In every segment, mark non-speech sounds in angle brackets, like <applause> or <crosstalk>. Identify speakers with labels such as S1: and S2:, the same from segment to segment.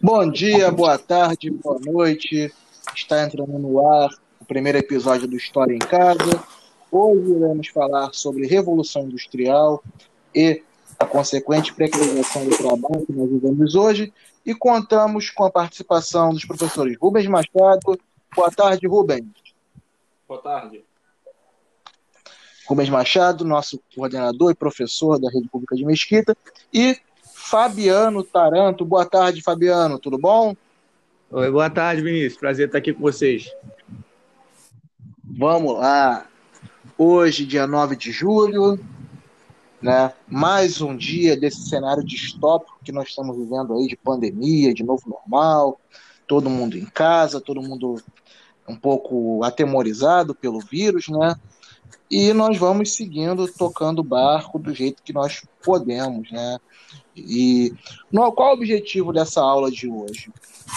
S1: Bom dia, boa tarde, boa noite. Está entrando no ar o primeiro episódio do História em Casa. Hoje iremos falar sobre Revolução Industrial e a consequente precarização do trabalho que nós vivemos hoje e contamos com a participação dos professores Rubens Machado. Boa tarde, Rubens.
S2: Boa tarde.
S1: Rubens Machado, nosso coordenador e professor da Rede Pública de Mesquita, e Fabiano Taranto. Boa tarde, Fabiano, tudo bom?
S3: Oi, boa tarde, Vinícius. Prazer estar aqui com vocês.
S1: Vamos lá. Hoje, dia 9 de julho, né? Mais um dia desse cenário distópico que nós estamos vivendo aí de pandemia, de novo normal, todo mundo em casa, todo mundo um pouco atemorizado pelo vírus, né? E nós vamos seguindo, tocando o barco do jeito que nós podemos, né? E no, qual o objetivo dessa aula de hoje?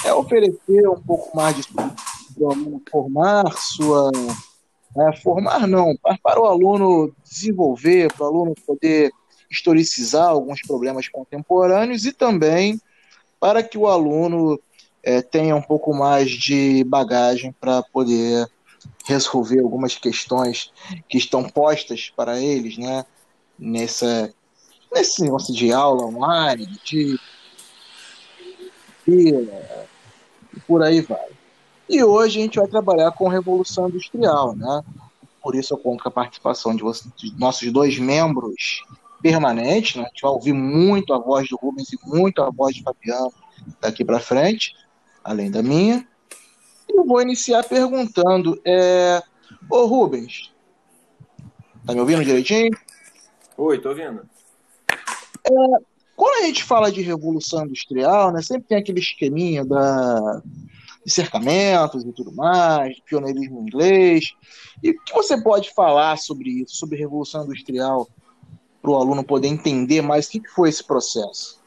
S1: É oferecer um pouco mais de formar sua. É, formar não, para o aluno desenvolver, para o aluno poder historicizar alguns problemas contemporâneos e também para que o aluno é, tenha um pouco mais de bagagem para poder resolver algumas questões que estão postas para eles, né? Nessa, nesse negócio de aula online, de fila, e por aí vai. E hoje a gente vai trabalhar com Revolução Industrial, né? Por isso eu conto com a participação de, de nossos dois membros permanentes. Né? A gente vai ouvir muito a voz do Rubens e muito a voz de Fabiano daqui para frente, além da minha. Eu vou iniciar perguntando: é... Ô Rubens, tá me ouvindo direitinho?
S2: Oi, tô ouvindo.
S1: É, quando a gente fala de revolução industrial, né, sempre tem aquele esqueminha da, de cercamentos e tudo mais, pioneirismo inglês. E o que você pode falar sobre isso, sobre revolução industrial, para o aluno poder entender mais o que foi esse processo?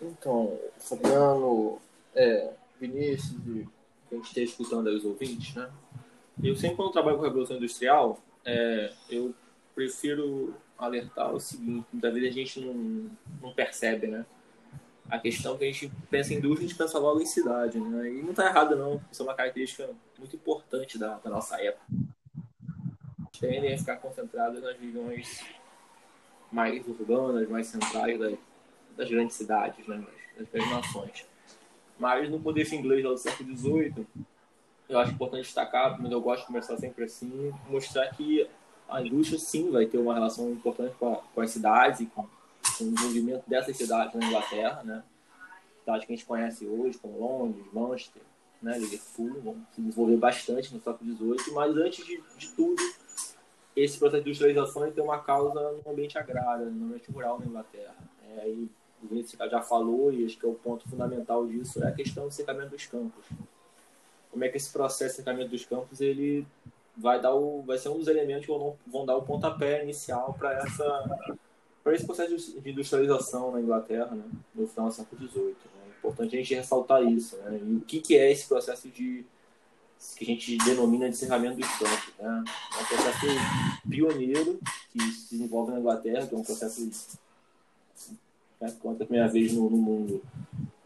S2: Então, Fabiano, é, Vinícius, e a gente esteja escutando aí os ouvintes, né? Eu sempre, quando trabalho com revolução industrial, é, eu prefiro alertar o seguinte: muitas vezes a gente não, não percebe, né? A questão é que a gente pensa em indústria, a gente pensa logo em cidade, né? E não está errado, não. Isso é uma característica muito importante da, da nossa época. Tendem a ficar concentradas nas regiões mais urbanas, mais centrais das, das grandes cidades, né? das grandes nações. Mas no poder inglês do século XVIII, eu acho importante destacar, mas eu gosto de começar sempre assim, mostrar que a indústria sim vai ter uma relação importante com, a, com as cidades e com, com, o desenvolvimento dessas cidades na Inglaterra, né? Cidades que a gente conhece hoje, como Londres, Manchester, né? Liverpool, vão se desenvolver bastante no século XVIII, mas antes de, de tudo, esse processo de industrialização tem uma causa no ambiente agrário, no ambiente rural na Inglaterra. É, e o Vinícius já falou, e acho que é o ponto fundamental disso, é a questão do secamento dos campos. Como é que esse processo de secamento dos campos ele vai dar o, vai ser um dos elementos que vão, dar o pontapé inicial para essa para esse processo de industrialização na Inglaterra, né, no final do século XVIII. Né? É importante a gente ressaltar isso. Né? E o que, que é esse processo de que a gente denomina de cerramento dos campos. Né? É um processo pioneiro que se desenvolve na Inglaterra, que é um processo né, que conta a primeira vez no, no, mundo,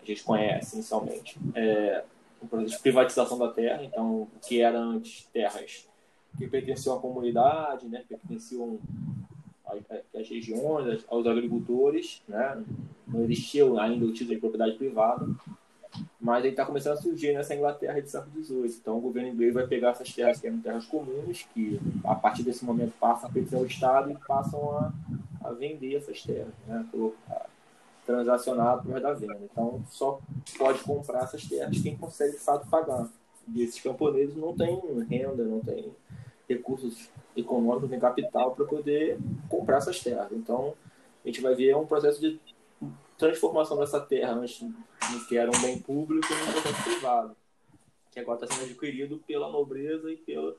S2: a gente conhece inicialmente. É um processo de privatização da terra, então o que era antes terras que pertenciam à comunidade, né, pertenciam às regiões, aos agricultores, né, não existia ainda o título de propriedade privada, mas aí está começando a surgir nessa Inglaterra de século XVIII. Então o governo inglês vai pegar essas terras que eram terras comuns, que a partir desse momento passam a pertencer ao Estado e passam a, a vender essas terras, né, transacionar através da venda. Então só pode comprar essas terras quem consegue de fato pagar. E esses camponeses não têm renda, não têm recursos econômicos nem capital para poder comprar essas terras. Então, a gente vai ver um processo de transformação dessa terra, que era um bem público, em um processo privado, que agora está sendo adquirido pela nobreza e pela,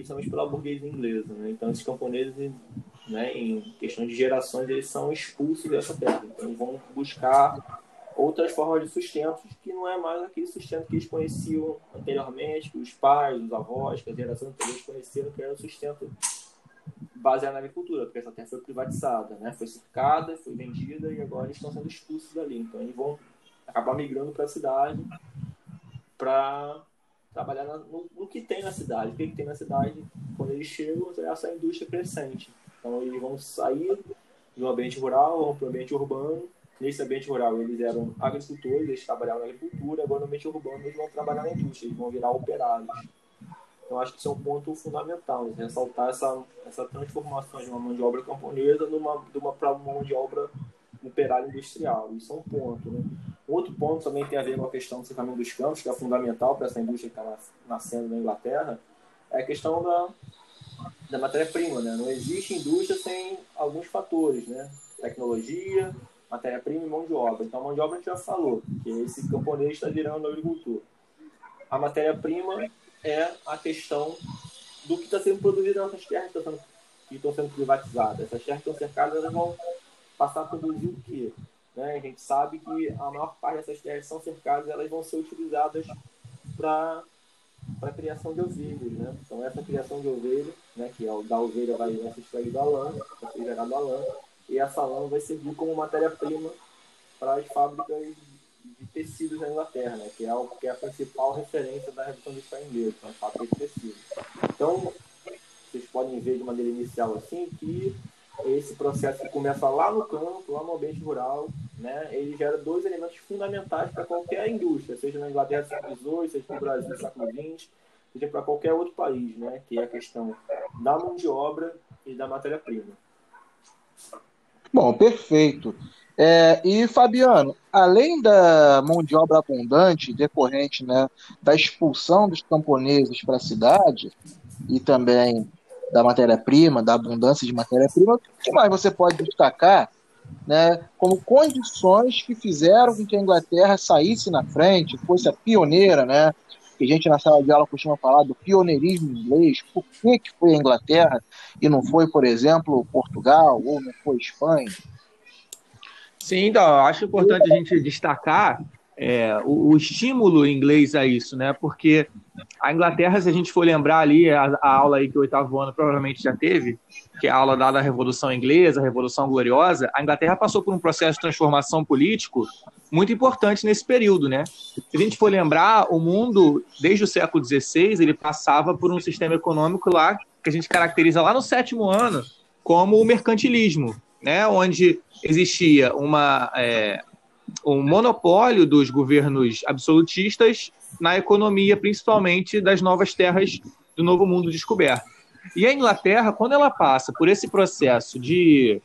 S2: principalmente pela burguesia inglesa. Né? Então, esses camponeses, né, em questão de gerações, eles são expulsos dessa terra. Então, vão buscar outras formas de sustento que não é mais aquele sustento que eles conheciam anteriormente, que os pais, os avós, que a geração anterior conheceram, que era o sustento baseada na agricultura, porque essa terra foi privatizada, né? Foi cercada, foi vendida e agora eles estão sendo expulsos dali. Então eles vão acabar migrando para a cidade para trabalhar no, no, que tem na cidade. O que, que tem na cidade? Quando eles chegam, é essa indústria crescente. Então eles vão sair do ambiente rural, vão para o ambiente urbano. Nesse ambiente rural eles eram agricultores, eles trabalhavam na agricultura, agora no ambiente urbano eles vão trabalhar na indústria, eles vão virar operários. Então, acho que isso é um ponto fundamental, né? ressaltar essa, essa transformação de uma mão de obra camponesa numa, de uma, para uma mão de obra operária industrial. Isso é um ponto. Né? Outro ponto também tem a ver com a questão do cercamento dos campos, que é fundamental para essa indústria que está nascendo na Inglaterra, é a questão da, da matéria-prima. Né? Não existe indústria sem alguns fatores, né? tecnologia, matéria-prima e mão de obra. Então, a mão de obra a gente já falou, que esse camponês está virando agricultura. A matéria-prima é a questão do que está sendo produzido nessas terras que estão sendo, que estão sendo privatizadas. Essas terras que estão cercadas elas vão passar a produzir o quê? Né? A gente sabe que a maior parte dessas terras são cercadas elas vão ser utilizadas para para criação de ovelhas, né? Então essa criação de ovelha, né, que é da ovelha vai, ser extraída a lã, vai ser gerada a lã, e essa lã vai servir como matéria-prima para as fábricas de tecidos na Inglaterra, né? que, é o, que é a principal referência da Revolução Industrial Inglesa, fábrica de tecidos. Então, vocês podem ver de maneira inicial assim que esse processo que começa lá no campo, lá no ambiente rural, né, ele gera dois elementos fundamentais para qualquer indústria, seja na Inglaterra do século XVIII, seja no Brasil do século XX, seja para qualquer outro país, né, que é a questão da mão de obra e da matéria-prima.
S1: Bom, perfeito. É, e, Fabiano, além da mão de obra abundante decorrente né, da expulsão dos camponeses para a cidade e também da matéria-prima, da abundância de matéria-prima, o que mais você pode destacar né, como condições que fizeram com que a Inglaterra saísse na frente, fosse a pioneira, né? Que a gente na sala de aula costuma falar do pioneirismo inglês. Por que, que foi a Inglaterra e não foi, por exemplo, Portugal ou não foi Espanha?
S3: Sim, então, acho importante a gente destacar é, o, o, estímulo inglês a isso, né? Porque a Inglaterra, se a gente for lembrar ali, a, a, aula aí que o oitavo ano provavelmente já teve, que é a aula dada à Revolução Inglesa, a Revolução Gloriosa, a Inglaterra passou por um processo de transformação político muito importante nesse período, né? Se a gente for lembrar, o mundo, desde o século XVI, ele passava por um sistema econômico lá, que a gente caracteriza lá no sétimo ano, como o mercantilismo, né? Onde existia uma, é, um monopólio dos governos absolutistas na economia, principalmente das novas terras do novo mundo descoberto. E a Inglaterra, quando ela passa por esse processo de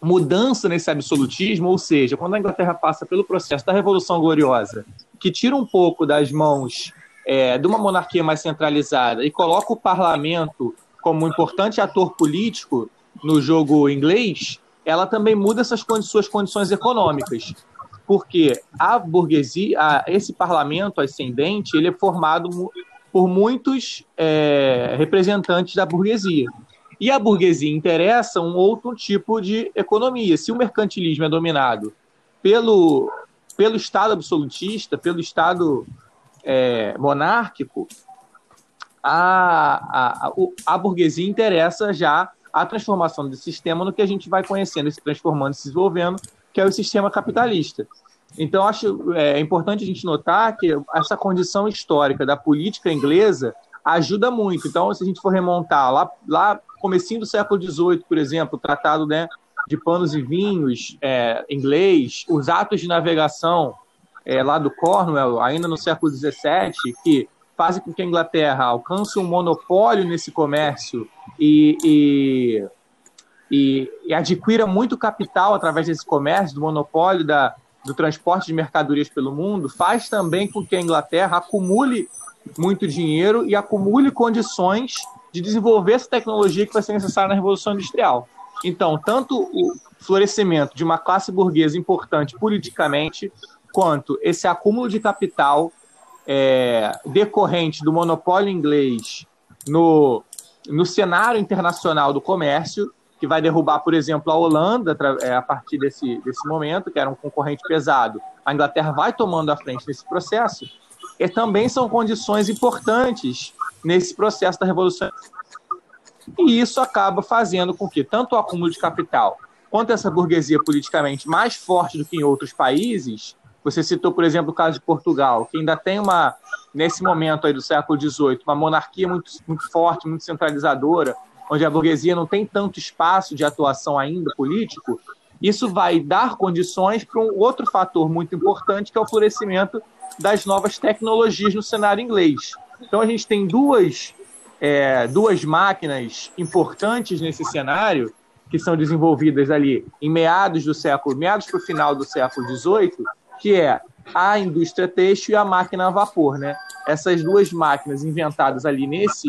S3: mudança nesse absolutismo, ou seja, quando a Inglaterra passa pelo processo da Revolução Gloriosa, que tira um pouco das mãos é, de uma monarquia mais centralizada e coloca o parlamento como um importante ator político no jogo inglês, ela também muda essas suas condições econômicas. Porque a burguesia, a, esse parlamento ascendente, ele é formado por muitos é, representantes da burguesia. E a burguesia interessa um outro tipo de economia. Se o mercantilismo é dominado pelo, pelo Estado absolutista, pelo Estado é, monárquico, a, a, a, a burguesia interessa já a transformação desse sistema no que a gente vai conhecendo, se transformando, se desenvolvendo, que é o sistema capitalista. Então, acho é, importante a gente notar que essa condição histórica da política inglesa ajuda muito. Então, se a gente for remontar lá, lá comecinho do século XVIII, por exemplo, o tratado né, de panos e vinhos é, inglês, os atos de navegação é, lá do Cornwall, ainda no século XVII, que fazem com que a Inglaterra alcance um monopólio nesse comércio e, e, e, e adquira muito capital através desse comércio, do monopólio da, do transporte de mercadorias pelo mundo, faz também com que a Inglaterra acumule muito dinheiro e acumule condições de desenvolver essa tecnologia que vai ser necessária na Revolução Industrial. Então, tanto o florescimento de uma classe burguesa importante politicamente, quanto esse acúmulo de capital é, decorrente do monopólio inglês no, no cenário internacional do comércio, que vai derrubar, por exemplo, a Holanda é, a partir desse, desse momento, que era um concorrente pesado. A Inglaterra vai tomando a frente nesse processo, e também são condições importantes nesse processo da Revolução. e isso acaba fazendo com que tanto o acúmulo de capital quanto essa burguesia politicamente mais forte do que em outros países, você citou, por exemplo, o caso de Portugal, que ainda tem uma, nesse momento aí do século XVIII, uma monarquia muito, muito forte, muito centralizadora, onde a burguesia não tem tanto espaço de atuação ainda político, isso vai dar condições para um outro fator muito importante, que é o florescimento das novas tecnologias no cenário inglês. Então a gente tem duas, é, duas máquinas importantes nesse cenário que são desenvolvidas ali em meados do século, meados para o final do século XVIII, que é a indústria têxtil e a máquina a vapor, né? Essas duas máquinas inventadas ali nesse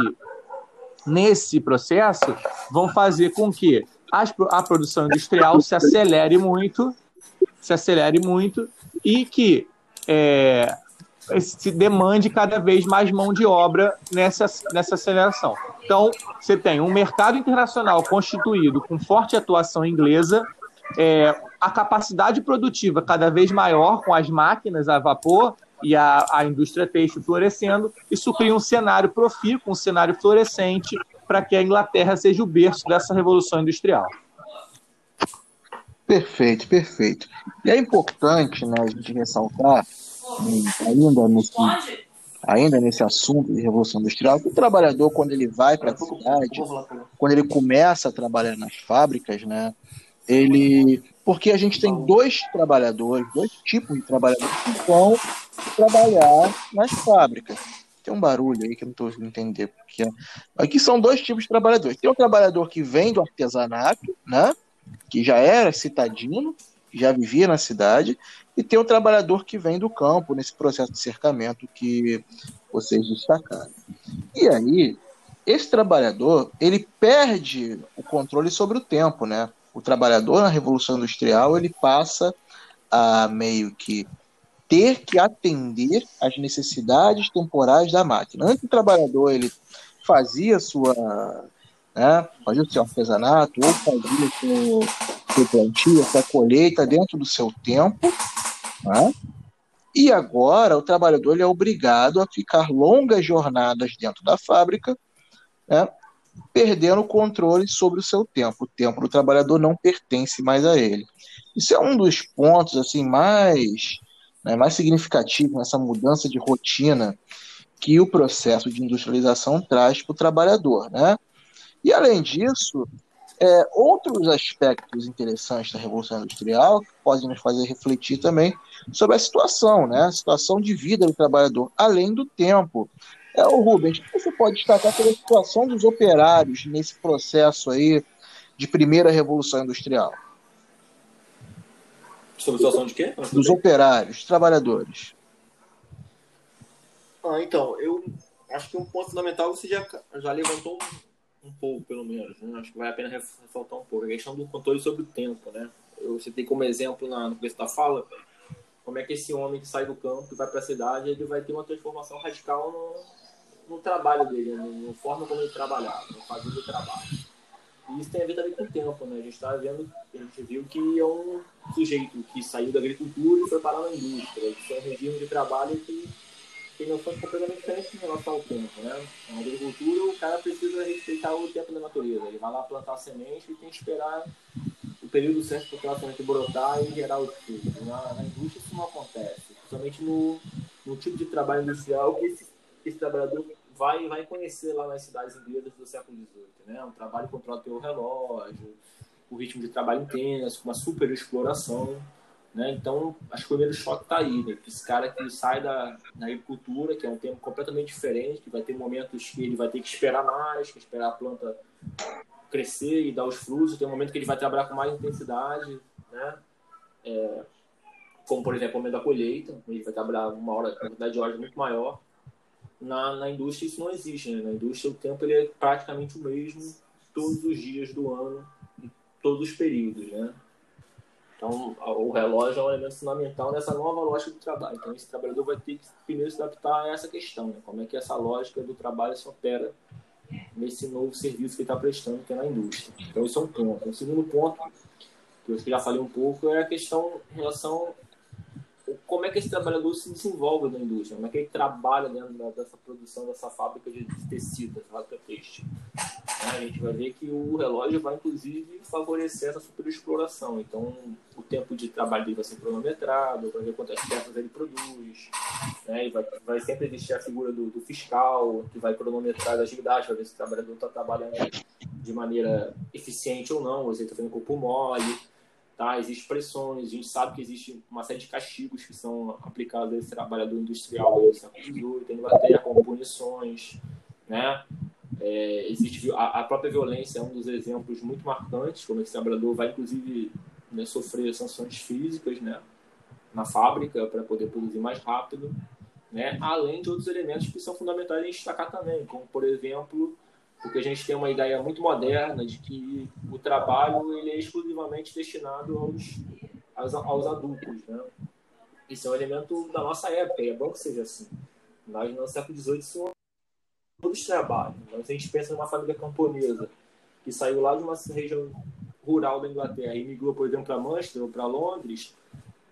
S3: nesse processo vão fazer com que a produção industrial se acelere muito, se acelere muito e que é, se demande cada vez mais mão de obra nessa, nessa aceleração. Então, você tem um mercado internacional constituído com forte atuação inglesa, é, a capacidade produtiva cada vez maior com as máquinas a vapor e a, a indústria têxtil florescendo, isso cria um cenário profícuo, um cenário florescente para que a Inglaterra seja o berço dessa revolução industrial.
S1: Perfeito, perfeito. E é importante né, a gente ressaltar, ainda nesse, ainda nesse assunto de revolução industrial, que o trabalhador, quando ele vai para a cidade, quando ele começa a trabalhar nas fábricas, né, ele. Porque a gente tem dois trabalhadores, dois tipos de trabalhadores que vão trabalhar nas fábricas. Tem um barulho aí que eu não estou entendendo. Porque... Aqui são dois tipos de trabalhadores. Tem o trabalhador que vem do artesanato, né? Que já era citadino, já vivia na cidade, e tem o trabalhador que vem do campo, nesse processo de cercamento que vocês destacaram. E aí, esse trabalhador, ele perde o controle sobre o tempo, né? Trabalhador na Revolução Industrial, ele passa a meio que ter que atender às necessidades temporais da máquina. Antes o trabalhador ele fazia sua né, fazia o seu artesanato ou fazia seu plantio, sua colheita dentro do seu tempo, né? E agora o trabalhador ele é obrigado a ficar longas jornadas dentro da fábrica, né, perdendo o controle sobre o seu tempo. O tempo do trabalhador não pertence mais a ele. Isso é um dos pontos assim mais né, mais significativo nessa mudança de rotina que o processo de industrialização traz para o trabalhador. Né? E, além disso, é, outros aspectos interessantes da Revolução Industrial que podem nos fazer refletir também sobre a situação, né? a situação de vida do trabalhador, além do tempo. É, o Rubens, o que você pode destacar sobre a situação dos operários nesse processo aí de primeira Revolução Industrial?
S2: Sobre a situação de quê?
S1: Dos operários, trabalhadores.
S2: Ah, então, eu acho que um ponto fundamental você já, já levantou um, um pouco, pelo menos. Né? Acho que vale a pena ressaltar um pouco. A questão do controle sobre o tempo, né? Eu citei como exemplo na, no começo da fala como é que esse homem que sai do campo e vai para a cidade, ele vai ter uma transformação radical no, no trabalho dele, né? no, no forma como ele trabalhar, no fazer do trabalho. E isso tem a ver também com o tempo, né? A gente está vendo, a gente viu que é um sujeito que saiu da agricultura e foi parar na indústria. Isso é um regime de trabalho que tem noções completamente diferentes em relação ao tempo, né? Na agricultura, o cara precisa respeitar o tempo da natureza. Ele vai lá plantar semente e tem que esperar o período certo para aquela semente brotar e gerar os frutos. Na, na, indústria não acontece. Principalmente no, no tipo de trabalho industrial que esse, esse trabalhador vai, vai conhecer lá nas cidades inglesas do século XVIII. Né? Um trabalho controla o relógio, o ritmo de trabalho intenso, uma super exploração. Né? Então, acho que o primeiro choque está aí. Né? Esse cara que sai da, da agricultura, que é um tempo completamente diferente, que vai ter momentos que ele vai ter que esperar mais, que esperar a planta crescer e dar os frutos. Tem um momento que ele vai trabalhar com mais intensidade, né? É, como, por exemplo, o momento da colheita. Ele vai trabalhar uma hora, uma quantidade de horas muito maior na, na indústria isso não existe. Né? Na indústria o tempo ele é praticamente o mesmo todos os dias do ano, em todos os períodos. Né? Então o relógio é um elemento fundamental nessa nova lógica do trabalho. Então esse trabalhador vai ter que primeiro se adaptar a essa questão, né? como é que essa lógica do trabalho se opera nesse novo serviço que está prestando, que é na indústria. Então isso é um ponto. O segundo ponto, que eu já falei um pouco, é a questão em relação como é que esse trabalhador se desenvolve na indústria, como é que ele trabalha dentro dessa produção, dessa fábrica de tecido, dessa fábrica têxtil. A gente vai ver que o relógio vai, inclusive, favorecer essa superexploração. Então, o tempo de trabalho dele vai ser cronometrado, para ver quantas peças ele produz. Né? E vai, vai sempre existir a figura do, do fiscal, que vai cronometrar as atividades, para ver se o trabalhador está trabalhando de maneira eficiente ou não, ou se ele está fazendo corpo mole. Tá? Existem pressões, a gente sabe que existe uma série de castigos que são aplicados a esse trabalhador industrial no século tem como punições, né? É, existe a, a, própria violência é um dos exemplos muito marcantes, como esse trabalhador vai inclusive né, sofrer sanções físicas, né, na fábrica para poder produzir mais rápido, né? Além de outros elementos que são fundamentais a destacar também, como por exemplo porque a gente tem uma ideia muito moderna de que o trabalho ele é exclusivamente destinado aos, aos, aos adultos, né? Isso é um elemento da nossa época, e é bom que seja assim. Nós, no século XVIII, isso todos. Então, se a gente pensa numa família camponesa que saiu lá de uma região rural da Inglaterra e migrou, por exemplo, para Manchester ou para Londres,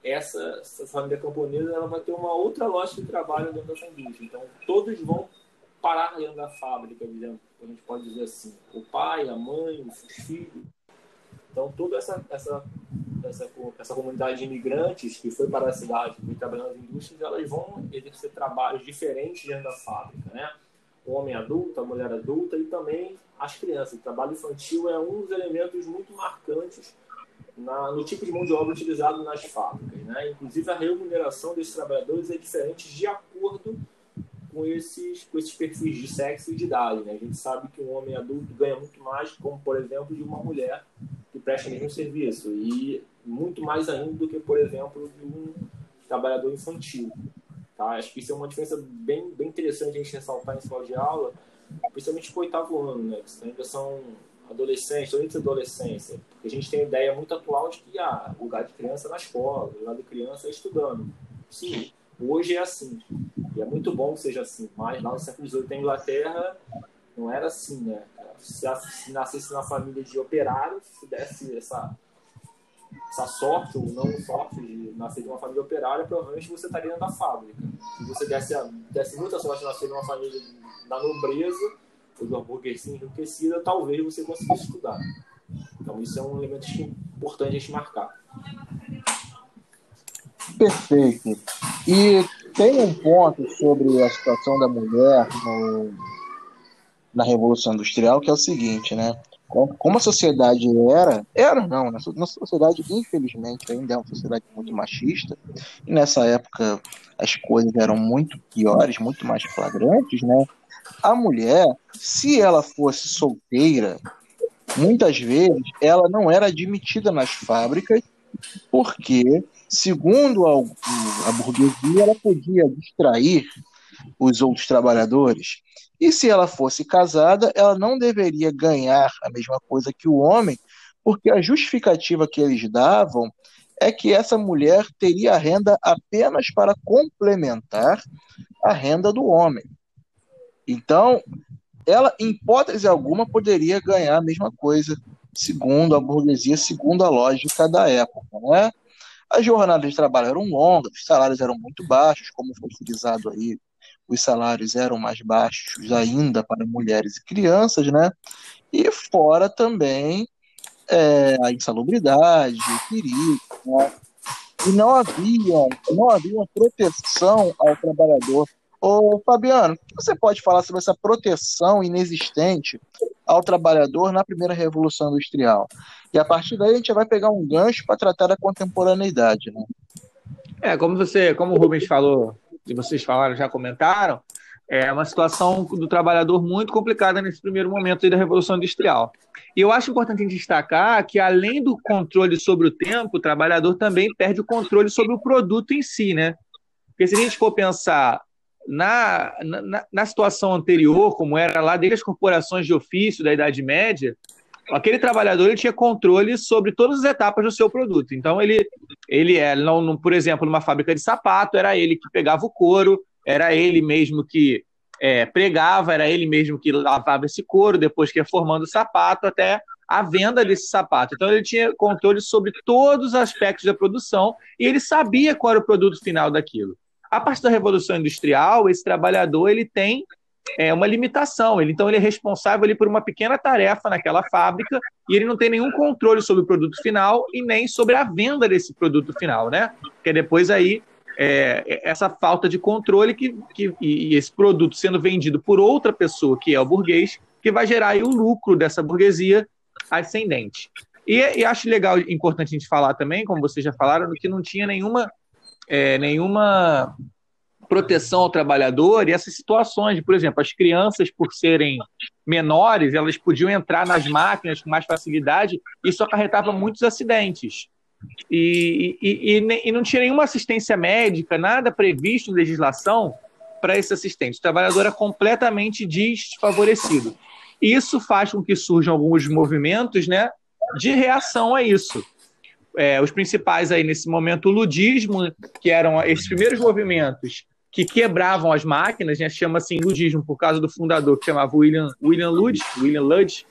S2: essa, essa, família camponesa ela vai ter uma outra lógica de trabalho dentro dessa indústria. Então, todos vão parar dentro da fábrica, a gente pode dizer assim, o pai, a mãe, os filhos. Então, toda essa, essa, essa, essa comunidade de imigrantes que foi para a cidade, foi trabalhando nas indústrias, elas vão exercer trabalhos diferentes dentro da fábrica, né? O homem adulto, a mulher adulta e também as crianças. O trabalho infantil é um dos elementos muito marcantes na, no tipo de mão de obra utilizado nas fábricas. Né? Inclusive, a remuneração desses trabalhadores é diferente de acordo com esses, com esses perfis de sexo e de idade. Né? A gente sabe que um homem adulto ganha muito mais, como por exemplo, de uma mulher que presta mesmo serviço, e muito mais ainda do que, por exemplo, de um trabalhador infantil. Tá? Acho que isso é uma diferença bem, bem interessante a gente ressaltar em sala de aula, principalmente para o oitavo ano, né? que ainda são adolescentes, antes da adolescência, porque a gente tem a ideia muito atual de que ah, o lugar de criança é na escola, o lugar de criança é estudando. Sim, Hoje é assim. E é muito bom que seja assim. Mas lá no século XVIII, na Inglaterra, não era assim, né? Se, se nascesse na família de operários, se desse essa, essa sorte ou não sorte de nascer de uma família operária, provavelmente você estaria dentro da fábrica. Se você desse, desse muita sorte de nascer de uma família da nobreza, ou de uma burguesia enriquecida, talvez você conseguisse estudar. Então, isso é um elemento importante a gente marcar.
S1: Perfeito. E tem um ponto sobre a situação da mulher no, na Revolução Industrial que é o seguinte, né? Como a sociedade era, era não, nossa sociedade, infelizmente, ainda é uma sociedade muito machista, e nessa época as coisas eram muito piores, muito mais flagrantes, né? A mulher, se ela fosse solteira, muitas vezes ela não era admitida nas fábricas porque Segundo a, a burguesia, ela podia distrair os outros trabalhadores. E se ela fosse casada, ela não deveria ganhar a mesma coisa que o homem, porque a justificativa que eles davam é que essa mulher teria renda apenas para complementar a renda do homem. Então, ela, em hipótese alguma, poderia ganhar a mesma coisa, segundo a burguesia, segundo a lógica da época. Né? As jornadas de trabalho eram longas, os salários eram muito baixos, como foi frisado aí, os salários eram mais baixos ainda para mulheres e crianças, né? E fora também é, a insalubridade, o perigo, né? E não havia, não havia proteção ao trabalhador. Ô, Fabiano, o que você pode falar sobre essa proteção inexistente ao trabalhador na primeira revolução industrial? E a partir daí a gente vai pegar um gancho para tratar da contemporaneidade, né?
S3: É, como você, como o Rubens falou, e vocês falaram, já comentaram, é uma situação do trabalhador muito complicada nesse primeiro momento da Revolução Industrial. E eu acho importante destacar que, além do controle sobre o tempo, o trabalhador também perde o controle sobre o produto em si, né? Porque se a gente for pensar na, na, na situação anterior, como era lá desde as corporações de ofício da Idade Média, aquele trabalhador ele tinha controle sobre todas as etapas do seu produto. Então ele ele é, não, não, por exemplo, numa fábrica de sapato, era ele que pegava o couro, era ele mesmo que é, pregava, era ele mesmo que lavava esse couro, depois que ia formando o sapato, até a venda desse sapato. Então ele tinha controle sobre todos os aspectos da produção e ele sabia qual era o produto final daquilo. A partir da Revolução Industrial, esse trabalhador ele tem é, uma limitação. Ele, então ele é responsável ali, por uma pequena tarefa naquela fábrica e ele não tem nenhum controle sobre o produto final e nem sobre a venda desse produto final, né? Porque depois aí é, essa falta de controle que, que, e esse produto sendo vendido por outra pessoa, que é o burguês, que vai gerar aí o lucro dessa burguesia ascendente. E, e acho legal, importante a gente falar também, como vocês já falaram, que não tinha nenhuma, é, nenhuma proteção ao trabalhador e essas situações, por exemplo, as crianças, por serem menores, elas podiam entrar nas máquinas com mais facilidade, isso acarretava muitos acidentes. E, e, e, e não tinha nenhuma assistência médica, nada previsto em legislação para esse assistente. O trabalhador é completamente desfavorecido. Isso faz com que surjam alguns movimentos né, de reação a isso. É, os principais aí nesse momento, o ludismo, que eram esses primeiros movimentos que quebravam as máquinas, né, chama assim ludismo por causa do fundador que chamava William, William Ludge, William Ludge,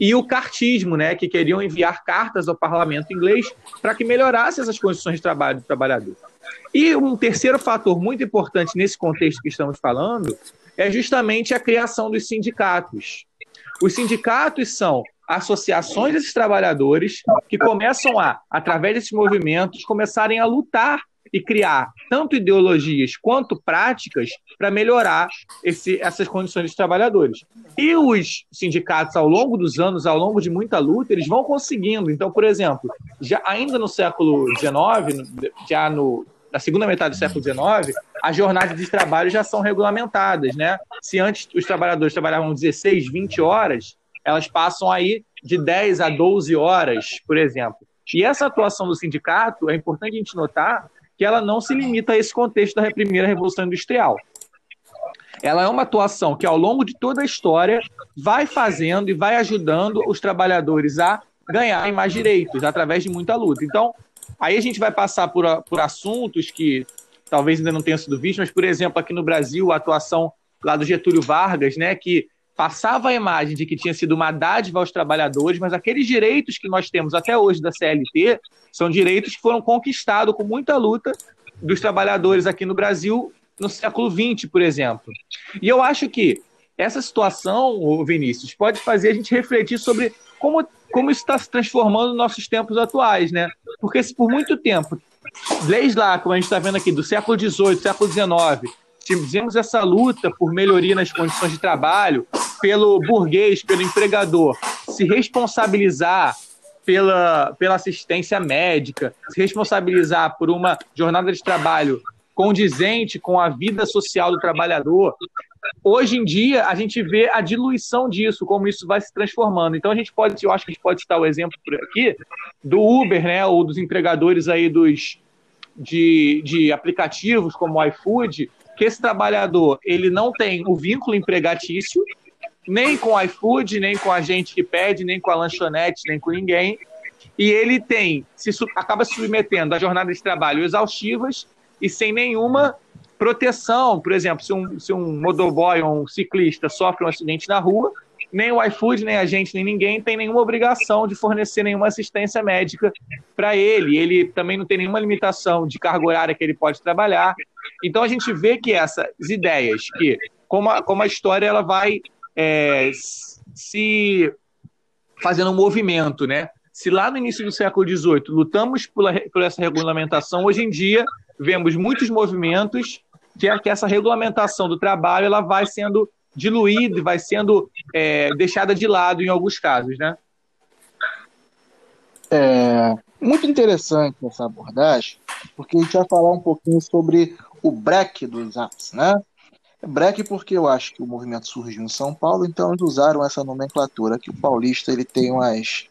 S3: e o cartismo, né, que queriam enviar cartas ao parlamento inglês para que melhorasse essas condições de trabalho do trabalhador. E um terceiro fator muito importante nesse contexto que estamos falando é justamente a criação dos sindicatos. Os sindicatos são associações desses trabalhadores que começam a, através desses movimentos, começarem a lutar e criar tanto ideologias quanto práticas para melhorar esse, essas condições dos trabalhadores. E os sindicatos, ao longo dos anos, ao longo de muita luta, eles vão conseguindo. Então, por exemplo, já ainda no século XIX, já no, na segunda metade do século XIX, as jornadas de trabalho já são regulamentadas, né? Se antes os trabalhadores trabalhavam 16, 20 horas, elas passam aí de 10 a 12 horas, por exemplo. E essa atuação do sindicato, é importante a gente notar que ela não se limita a esse contexto da primeira Revolução Industrial. Ela é uma atuação que, ao longo de toda a história, vai fazendo e vai ajudando os trabalhadores a ganharem mais direitos através de muita luta. Então, aí a gente vai passar por, por assuntos que talvez ainda não tenham sido vistos, mas, por exemplo, aqui no Brasil, a atuação lá do Getúlio Vargas, né, que passava a imagem de que tinha sido uma dádiva aos trabalhadores, mas aqueles direitos que nós temos até hoje da CLT são direitos que foram conquistados com muita luta dos trabalhadores aqui no Brasil no século XX, por exemplo. E eu acho que essa situação, Vinícius, pode fazer a gente refletir sobre como, como isso está se transformando nos nossos tempos atuais, né? Porque se por muito tempo, desde lá, como a gente está vendo aqui, do século XVIII, século XIX, fizemos essa luta por melhoria nas condições de trabalho, pelo burguês, pelo empregador, se responsabilizar pela, pela assistência médica, se responsabilizar por uma jornada de trabalho condizente com a vida social do trabalhador. Hoje em dia, a gente vê a diluição disso, como isso vai se transformando. Então, a gente pode, eu acho que a gente pode citar o exemplo por aqui do Uber, né, ou dos entregadores aí dos, de, de aplicativos como o iFood, que esse trabalhador ele não tem o vínculo empregatício, nem com o iFood, nem com a gente que pede, nem com a lanchonete, nem com ninguém. E ele tem, se acaba se submetendo a jornadas de trabalho exaustivas e sem nenhuma proteção. Por exemplo, se um, se um motoboy ou um ciclista sofre um acidente na rua, nem o iFood, nem a gente, nem ninguém tem nenhuma obrigação de fornecer nenhuma assistência médica para ele. Ele também não tem nenhuma limitação de carga horária que ele pode trabalhar. Então a gente vê que essas ideias, que como a, como a história ela vai é, se fazendo um movimento, né? Se lá no início do século XVIII lutamos por, essa regulamentação, hoje em dia vemos muitos movimentos que, que essa regulamentação do trabalho ela vai sendo diluída vai sendo é, deixada de lado em alguns casos, né?
S1: É muito interessante essa abordagem, porque a gente vai falar um pouquinho sobre o break dos apps, né? Break porque eu acho que o movimento surgiu em São Paulo, então eles usaram essa nomenclatura que o paulista ele tem umas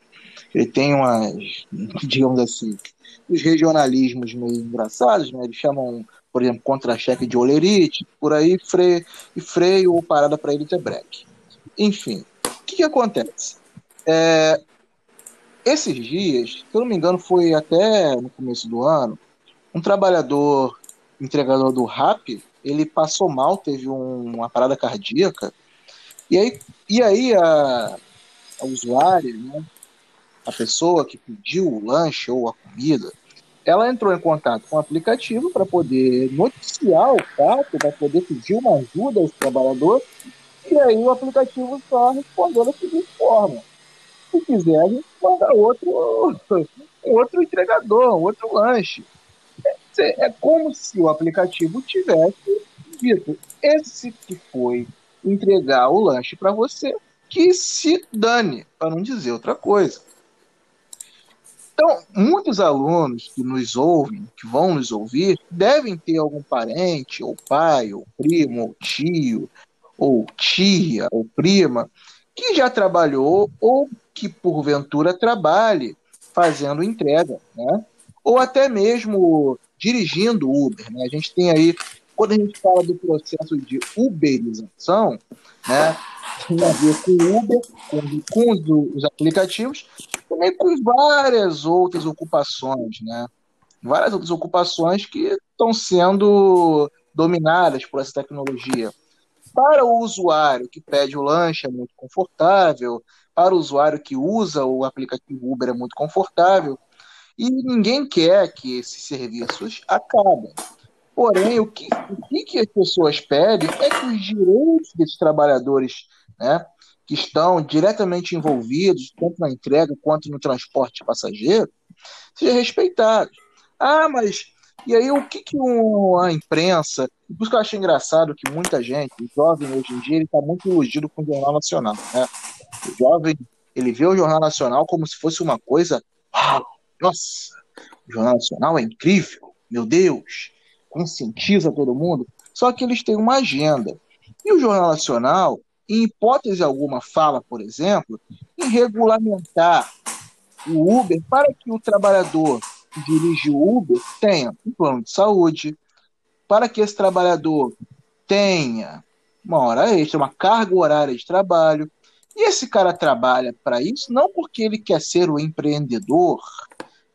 S1: ele tem umas, digamos assim, os regionalismos meio engraçados, né? Eles chamam, por exemplo, contra-cheque de olerite, por aí, freio, e freio ou parada para ele ter break. Enfim, o que, que acontece? É, esses dias, se eu não me engano, foi até no começo do ano, um trabalhador, entregador do RAP, ele passou mal, teve um, uma parada cardíaca, e aí, e aí a, a usuária, né, a pessoa que pediu o lanche ou a comida, ela entrou em contato com o aplicativo para poder noticiar o fato, para poder pedir uma ajuda aos trabalhadores, e aí o aplicativo só respondeu da seguinte forma: se quiser, a gente manda outro, <laughs> outro entregador, outro lanche. É, é como se o aplicativo tivesse dito: esse que foi entregar o lanche para você, que se dane, para não dizer outra coisa. Então, muitos alunos que nos ouvem, que vão nos ouvir, devem ter algum parente, ou pai, ou primo, ou tio, ou tia, ou prima, que já trabalhou ou que porventura trabalhe fazendo entrega, né? Ou até mesmo dirigindo Uber, né? A gente tem aí, quando a gente fala do processo de uberização, né? Tem a ver com o Uber, com, com os, os aplicativos, também com várias outras ocupações, né? Várias outras ocupações que estão sendo dominadas por essa tecnologia. Para o usuário que pede o lanche é muito confortável, para o usuário que usa o aplicativo Uber é muito confortável, e ninguém quer que esses serviços acabem. Porém, o que, o que as pessoas pedem é que os direitos desses trabalhadores né, que estão diretamente envolvidos, tanto na entrega quanto no transporte de passageiro, sejam respeitados. Ah, mas e aí o que, que a imprensa, por isso que eu acho engraçado que muita gente, o jovem hoje em dia, ele está muito iludido com o Jornal Nacional. Né? O jovem, ele vê o Jornal Nacional como se fosse uma coisa, uau, nossa, o Jornal Nacional é incrível, meu Deus, conscientiza todo mundo. Só que eles têm uma agenda. E o Jornal Nacional, em hipótese alguma, fala, por exemplo, em regulamentar o Uber para que o trabalhador que dirige o Uber tenha um plano de saúde, para que esse trabalhador tenha uma hora extra, uma carga horária de trabalho. E esse cara trabalha para isso não porque ele quer ser o empreendedor,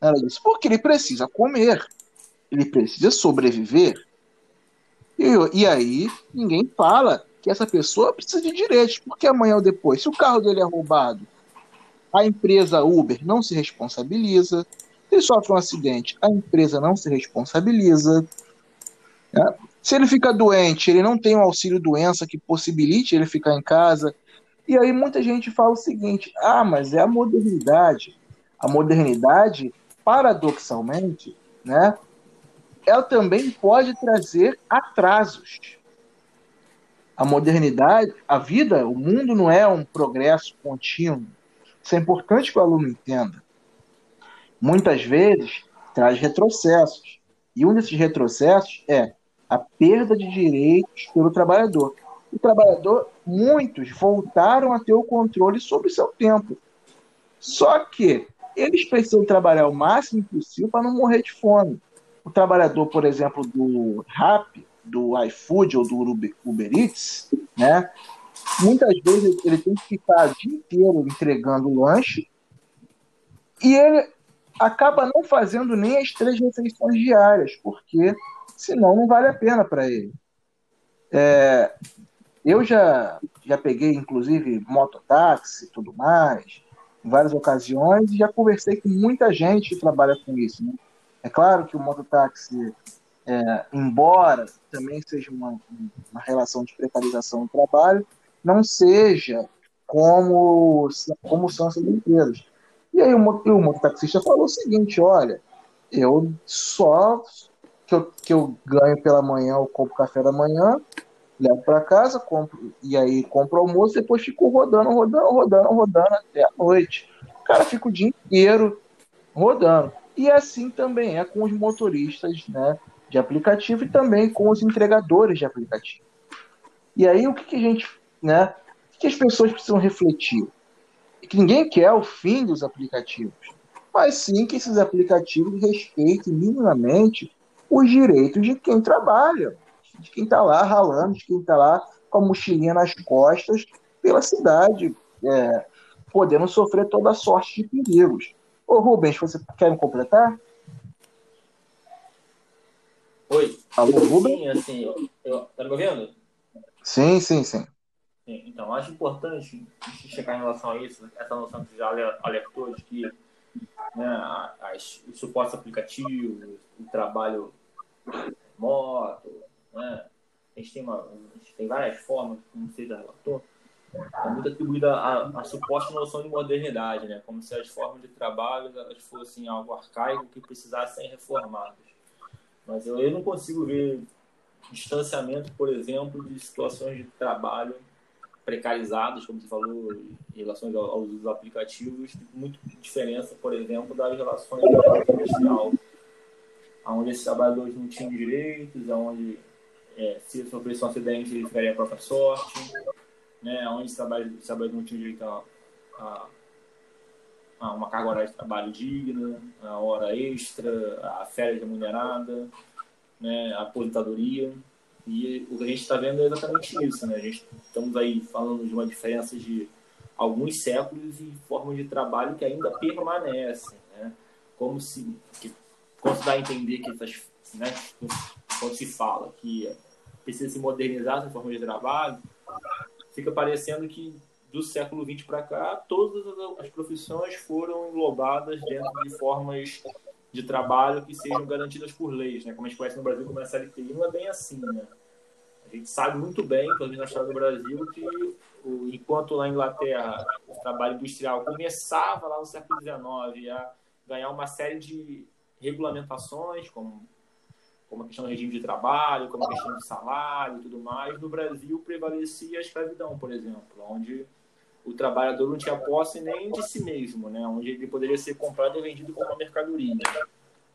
S1: nada disso, porque ele precisa comer, ele precisa sobreviver. E, e aí ninguém fala que essa pessoa precisa de direitos, porque amanhã ou depois, se o carro dele é roubado, a empresa Uber não se responsabiliza. Se ele sofre um acidente, a empresa não se responsabiliza. Né? Se ele fica doente, ele não tem um auxílio doença que possibilite ele ficar em casa. E aí muita gente fala o seguinte: ah, mas é a modernidade. A modernidade, paradoxalmente, né, ela também pode trazer atrasos a modernidade, a vida, o mundo não é um progresso contínuo. Isso é importante que o aluno entenda. Muitas vezes traz retrocessos. E um desses retrocessos é a perda de direitos pelo trabalhador. O trabalhador, muitos voltaram a ter o controle sobre o seu tempo. Só que eles precisam trabalhar o máximo possível para não morrer de fome. O trabalhador, por exemplo, do RAP, do iFood ou do Uber Eats, né? Muitas vezes ele tem que ficar o dia inteiro entregando lanche e ele acaba não fazendo nem as três refeições diárias, porque senão não vale a pena para ele. É, eu já, já peguei, inclusive, mototáxi e tudo mais, várias ocasiões, e já conversei com muita gente que trabalha com isso. Né? É claro que o mototáxi é, embora também seja uma, uma relação de precarização do trabalho, não seja como, como são essas empresas. E aí o, o mototaxista falou o seguinte, olha, eu só que eu, que eu ganho pela manhã, eu compro café da manhã, levo para casa, compro, e aí compro almoço, depois fico rodando, rodando, rodando, rodando até a noite. Cara fica o dia inteiro rodando. E assim também é com os motoristas, né? de aplicativo e também com os entregadores de aplicativo. E aí o que, que a gente, né? O que, as pessoas precisam refletir? Que ninguém quer o fim dos aplicativos, mas sim que esses aplicativos respeitem minimamente os direitos de quem trabalha, de quem está lá ralando, de quem está lá com a mochilinha nas costas pela cidade, é, podendo sofrer toda sorte de perigos. Ô Rubens, você quer me completar?
S2: Oi.
S1: Alô,
S2: Rubem? Sim, assim, eu, eu, tá me ouvindo?
S1: Sim, sim, sim.
S2: Então, acho importante chegar em relação a isso, essa noção que já alertou de que né, as, os suportes aplicativos, o trabalho remoto, né, a, gente tem uma, a gente tem várias formas, como você já relatou, é muito atribuída a suposta noção de modernidade, né, como se as formas de trabalho elas fossem algo arcaico que precisassem ser reformadas. Mas eu, eu não consigo ver distanciamento, por exemplo, de situações de trabalho precarizadas, como você falou, em relação aos aplicativos, muito diferença, por exemplo, das relações da industrial, onde esses trabalhadores não tinham direitos, onde é, se sofresse um acidente ele ficaria a própria sorte, né, onde os trabalhadores, não tinham direito a, a, uma carga horária de trabalho digna, a hora extra, a férias remunerada, né, a aposentadoria. E o que a gente está vendo é exatamente isso, né? A gente estamos aí falando de uma diferença de alguns séculos e formas de trabalho que ainda permanecem, né? Como se, que, se dá a entender que essas, né? Quando se fala que precisa se modernizar essa forma de trabalho, fica parecendo que do século XX para cá, todas as profissões foram englobadas dentro de formas de trabalho que sejam garantidas por leis, né? Como a gente conhece no Brasil como a CLT. Não é bem assim, né? A gente sabe muito bem, quando na história do Brasil, que enquanto na Inglaterra o trabalho industrial começava lá no século XIX a ganhar uma série de regulamentações, como, como a questão do regime de trabalho, como a questão do salário e tudo mais, no Brasil prevalecia a escravidão, por exemplo, onde o trabalhador não tinha posse nem de si mesmo, né? onde ele poderia ser comprado e vendido como uma mercadoria.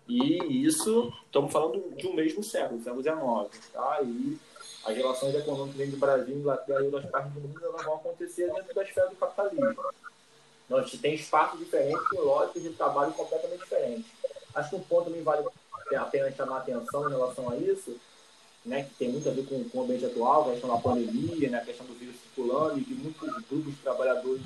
S2: E isso, estamos falando de um mesmo século, século XIX. Tá? E as relações econômicas entre Brasil, Inglaterra e outras partes do mundo elas vão acontecer dentro da esfera do capitalismo. Nós tem espaços diferentes com lógicas de trabalho completamente diferentes. Acho que um ponto também vale a pena chamar atenção em relação a isso, né, que tem muito a ver com, com o ambiente atual, a questão da pandemia, né, a questão do vírus circulando e que muitos grupos de trabalhadores,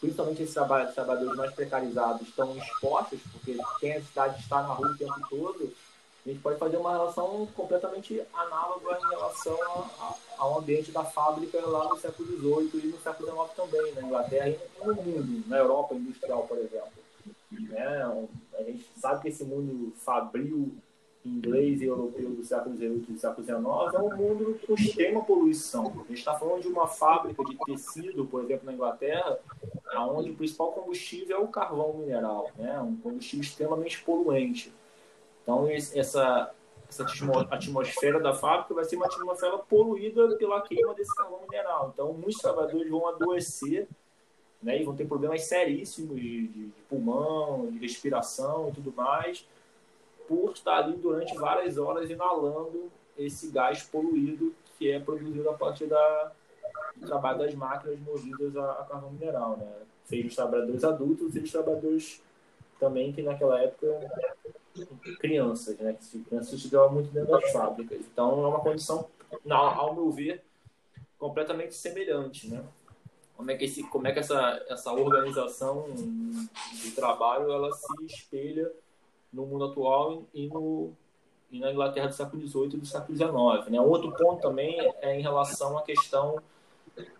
S2: principalmente esses trabalhadores mais precarizados, estão expostos, porque tem a necessidade de estar na rua o tempo todo, a gente pode fazer uma relação completamente análoga em relação a, a, ao ambiente da fábrica lá no século XVIII e no século XIX também, na Inglaterra e no mundo, na Europa industrial, por exemplo. Né? A gente sabe que esse mundo fabril inglês e europeu do século XVIII e do século XIX é um mundo com extrema poluição. A gente está falando de uma fábrica de tecido, por exemplo, na Inglaterra, onde o principal combustível é o carvão mineral, né? um combustível extremamente poluente. Então, essa, essa atmosfera da fábrica vai ser uma atmosfera poluída pela queima desse carvão mineral. Então, muitos trabalhadores vão adoecer né, e vão ter problemas seríssimos de, de, de pulmão, de respiração e tudo mais por estar ali durante várias horas inalando esse gás poluído que é produzido a partir da, do trabalho das máquinas movidas a, a carvão mineral, né? Seja os trabalhadores adultos, seja os trabalhadores também que naquela época crianças, né? Que crianças estudavam muito dentro das fábricas. Então é uma condição, ao meu ver, completamente semelhante, né? Como é que, esse, como é que essa, essa organização de trabalho ela se espelha no mundo atual e, no, e na Inglaterra do século XVIII e do século XIX. Né? Outro ponto também é em relação à questão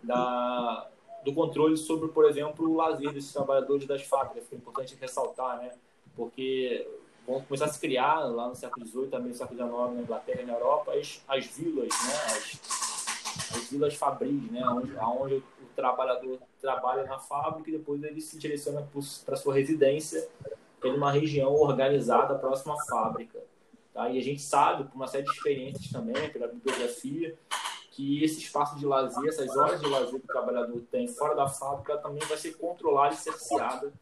S2: da, do controle sobre, por exemplo, o lazer desses trabalhadores das fábricas, que é importante ressaltar, né? porque vão começar a se criar lá no século XVIII, também no século XIX, na Inglaterra e na Europa, as, as vilas, né? as, as vilas fabris, né? onde, onde o trabalhador trabalha na fábrica e depois ele se direciona para sua residência em uma região organizada próxima à fábrica. Tá? E a gente sabe, por uma série de experiências também, pela bibliografia, que esse espaço de lazer, essas horas de lazer que o trabalhador tem fora da fábrica, também vai ser controlada e cerceada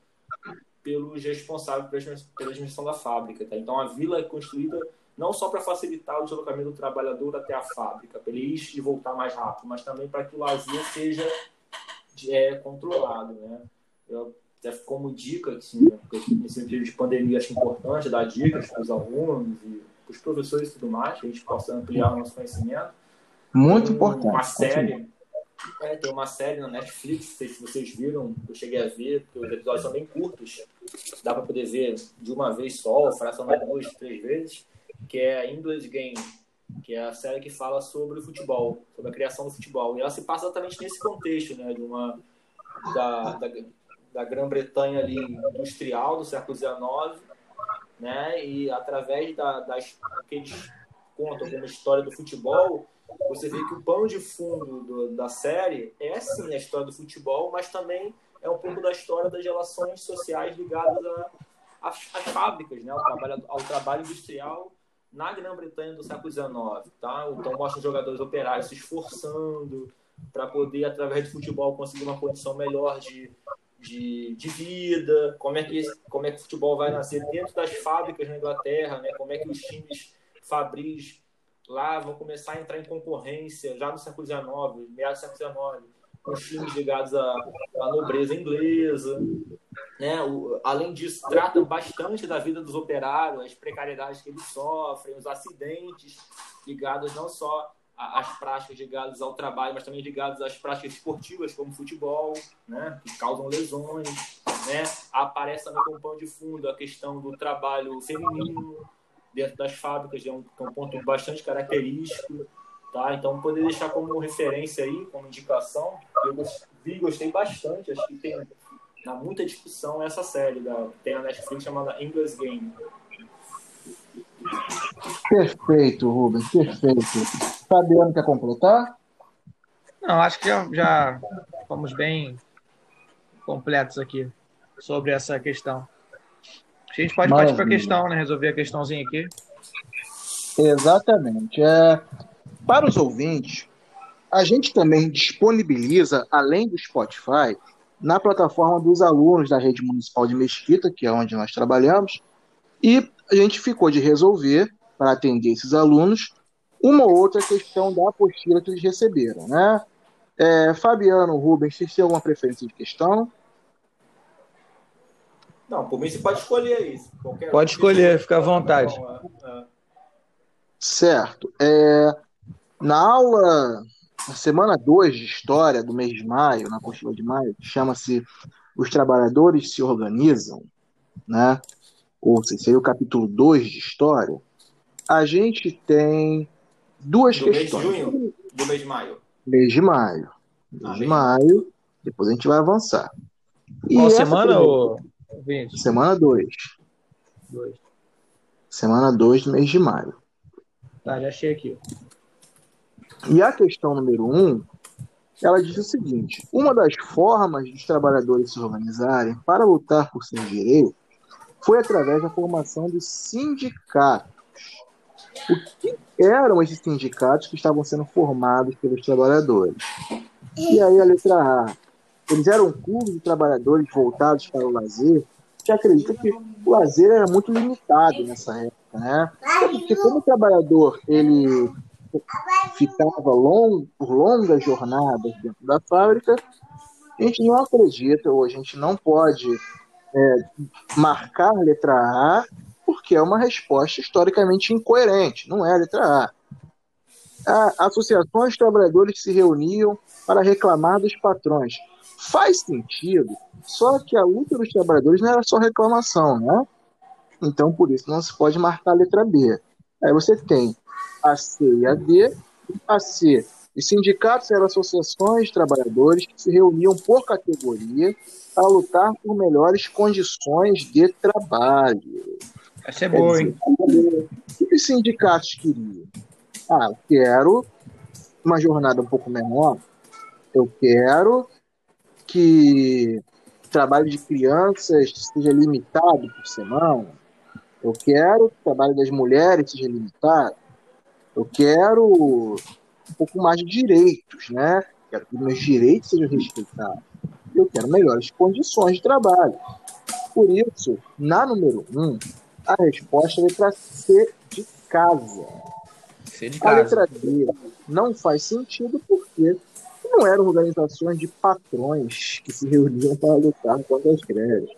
S2: pelos responsáveis pela administração da fábrica. Tá? Então, a vila é construída não só para facilitar o deslocamento do trabalhador até a fábrica, para ele ir e voltar mais rápido, mas também para que o lazer seja é, controlado. Né? Eu, até como dica, assim, né? nesse período de pandemia acho importante dar dicas para os alunos e para os professores e tudo mais, que a gente possa ampliar o nosso conhecimento.
S1: Muito tem importante.
S2: Uma série, é, tem uma série na Netflix, não sei se vocês viram, eu cheguei a ver, porque os episódios são bem curtos, dá para poder ver de uma vez só, fracionar duas, três vezes, que é English Game, que é a série que fala sobre o futebol, sobre a criação do futebol. E ela se passa exatamente nesse contexto, né, de uma da, da, da Grã-Bretanha ali industrial do século XIX, né, e através da, das que eles contam como história do futebol, você vê que o pano de fundo do, da série é sim a história do futebol, mas também é um pouco da história das relações sociais ligadas às fábricas, né, ao trabalho, ao trabalho industrial na Grã-Bretanha do século XIX. Tá? Então mostra os jogadores operários se esforçando para poder, através do futebol, conseguir uma condição melhor de, de, de, vida, como é, que, como é que o futebol vai nascer dentro das fábricas na Inglaterra, né? como é que os times fabris lá vão começar a entrar em concorrência já no século XIX, meados do século XIX, com times ligados à, à nobreza inglesa. Né? O, além disso, trata bastante da vida dos operários, as precariedades que eles sofrem, os acidentes ligados não só às práticas ligadas ao trabalho, mas também ligados às práticas esportivas, como futebol, né? que causam lesões. Né? Aparece também como de fundo a questão do trabalho feminino dentro das fábricas, é um, é um ponto bastante característico. Tá? Então, poder deixar como referência aí, como indicação, eu vi, gostei bastante, acho que tem dá muita discussão essa série da tem na Netflix chamada English Game.
S1: Perfeito, Rubens, perfeito. Fabiano quer completar?
S3: Não, acho que já, já fomos bem completos aqui sobre essa questão. A gente pode Maravilha. partir para a questão, né? Resolver a questãozinha aqui.
S1: Exatamente. É, para os ouvintes, a gente também disponibiliza, além do Spotify, na plataforma dos alunos da rede municipal de Mesquita, que é onde nós trabalhamos, e a gente ficou de resolver, para atender esses alunos, uma ou outra questão da apostila que eles receberam. Né? É, Fabiano, Rubens, vocês têm alguma preferência de questão?
S2: Não, por mim você pode escolher isso.
S3: pode escolher, fica à vontade. É, é.
S1: Certo. É, na aula, na semana 2 de História do mês de maio, na apostila de maio, que chama-se Os Trabalhadores se Organizam, né? ou seja, seria o capítulo 2 de História, a gente tem duas
S2: do
S1: questões.
S2: Mês de junho? Do mês de maio?
S1: Mês de maio. Mês ah, de maio, depois a gente vai avançar.
S3: E Qual semana, ou...
S1: Semana 2. Semana 2 do mês de maio.
S3: Tá, já achei aqui.
S1: E a questão número 1, um, ela diz o seguinte: uma das formas dos trabalhadores se organizarem para lutar por seus direitos foi através da formação dos sindicatos. O que eram esses sindicatos que estavam sendo formados pelos trabalhadores? E aí a letra A. Eles eram clubes de trabalhadores voltados para o lazer, que acredita que o lazer era muito limitado nessa época, né? Porque como o trabalhador ele ficava long, por longas jornadas dentro da fábrica, a gente não acredita ou a gente não pode é, marcar a letra A porque é uma resposta historicamente incoerente, não é a letra A. a associações de trabalhadores se reuniam para reclamar dos patrões. Faz sentido, só que a luta dos trabalhadores não era só reclamação, né? Então, por isso, não se pode marcar a letra B. Aí você tem a C e a D. A C, os sindicatos eram associações de trabalhadores que se reuniam por categoria para lutar por melhores condições de trabalho.
S3: Essa é boa, dizer,
S1: hein? O que os sindicatos queriam? Ah, eu quero uma jornada um pouco menor, eu quero que o trabalho de crianças seja limitado por semana, eu quero que o trabalho das mulheres seja limitado, eu quero um pouco mais de direitos, né? Quero que meus direitos sejam respeitados. Eu quero melhores condições de trabalho. Por isso, na número um, a resposta é letra C de casa.
S3: C de casa.
S1: A letra D não faz sentido porque não eram organizações de patrões que se reuniam para lutar contra as greves.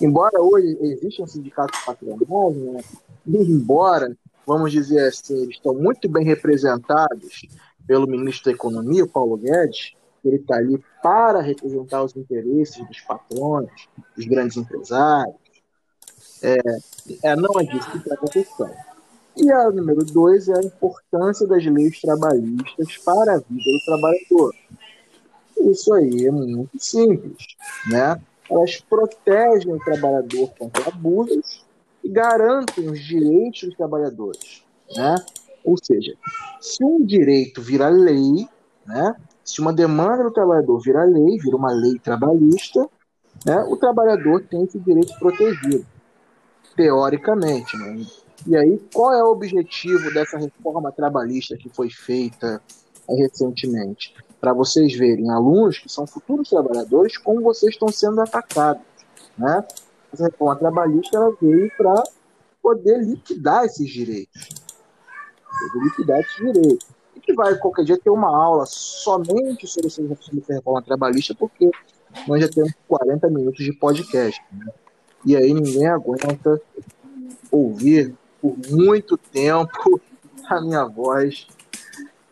S1: Embora hoje existam sindicatos patronais, né? embora, vamos dizer assim, eles estão muito bem representados pelo ministro da Economia, Paulo Guedes, ele está ali para representar os interesses dos patrões, dos grandes empresários. É, é, não é disso que trata a questão. E a número dois é a importância das leis trabalhistas para a vida do trabalhador. Isso aí é muito simples, né? Elas protegem o trabalhador contra abusos e garantem os direitos dos trabalhadores, né? Ou seja, se um direito vira lei, né? Se uma demanda do trabalhador vira lei, vira uma lei trabalhista, né? O trabalhador tem esse direito protegido, teoricamente, né? E aí, qual é o objetivo dessa reforma trabalhista que foi feita recentemente? Para vocês verem alunos que são futuros trabalhadores como vocês estão sendo atacados, né? Essa reforma trabalhista ela veio para poder liquidar esses direitos, poder liquidar esses direitos. E que vai qualquer dia ter uma aula somente sobre essa reforma trabalhista, porque nós já temos 40 minutos de podcast. Né? E aí ninguém aguenta ouvir por muito tempo a minha voz.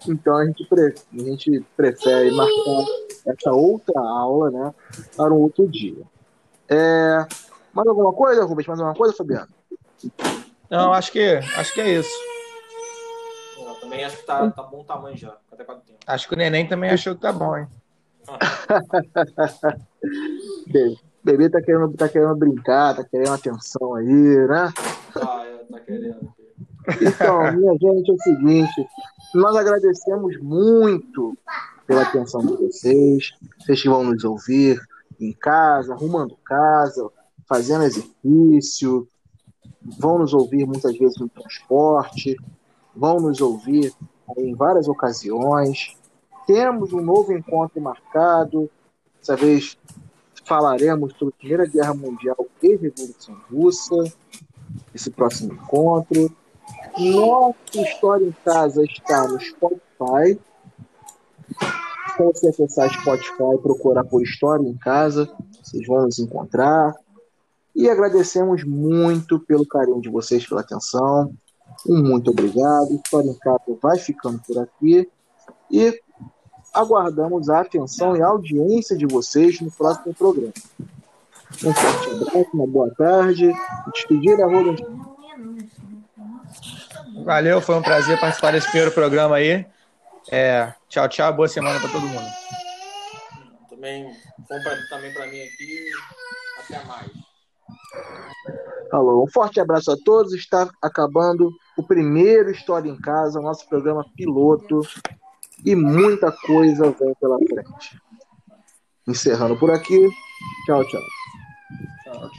S1: Então a gente, pre a gente prefere marcar essa outra aula né, para um outro dia. É... Mais alguma coisa, Rubens? Mais alguma coisa, Fabiano?
S3: Não, acho que, acho que é isso.
S2: Eu também acho que tá, tá bom tamanho já. Até quatro tempo.
S3: Acho que o neném também achou que tá bom, hein? <laughs> <laughs>
S1: Bebê tá querendo, tá querendo brincar, tá querendo atenção aí, né?
S2: Ah, é, tá querendo.
S1: Então, minha gente, é o seguinte: nós agradecemos muito pela atenção de vocês, vocês que vão nos ouvir em casa, arrumando casa, fazendo exercício, vão nos ouvir muitas vezes no transporte, vão nos ouvir em várias ocasiões. Temos um novo encontro marcado, dessa vez falaremos sobre a Primeira Guerra Mundial e Revolução Russa, esse próximo encontro. Nossa História em Casa está no Spotify. Se você acessar Spotify procurar por História em Casa, vocês vão nos encontrar. E agradecemos muito pelo carinho de vocês, pela atenção. Um muito obrigado. História em Casa vai ficando por aqui. E aguardamos a atenção e a audiência de vocês no próximo programa. Um forte abraço, uma boa tarde. Despedir a Rubens.
S3: Valeu, foi um prazer participar desse primeiro programa aí. É, tchau, tchau, boa semana para todo mundo.
S2: Também, bom pra, também para mim aqui. Até mais.
S1: Alô, um forte abraço a todos. Está acabando o primeiro História em Casa, nosso programa piloto e muita coisa vem pela frente. Encerrando por aqui. Tchau, tchau. Tchau.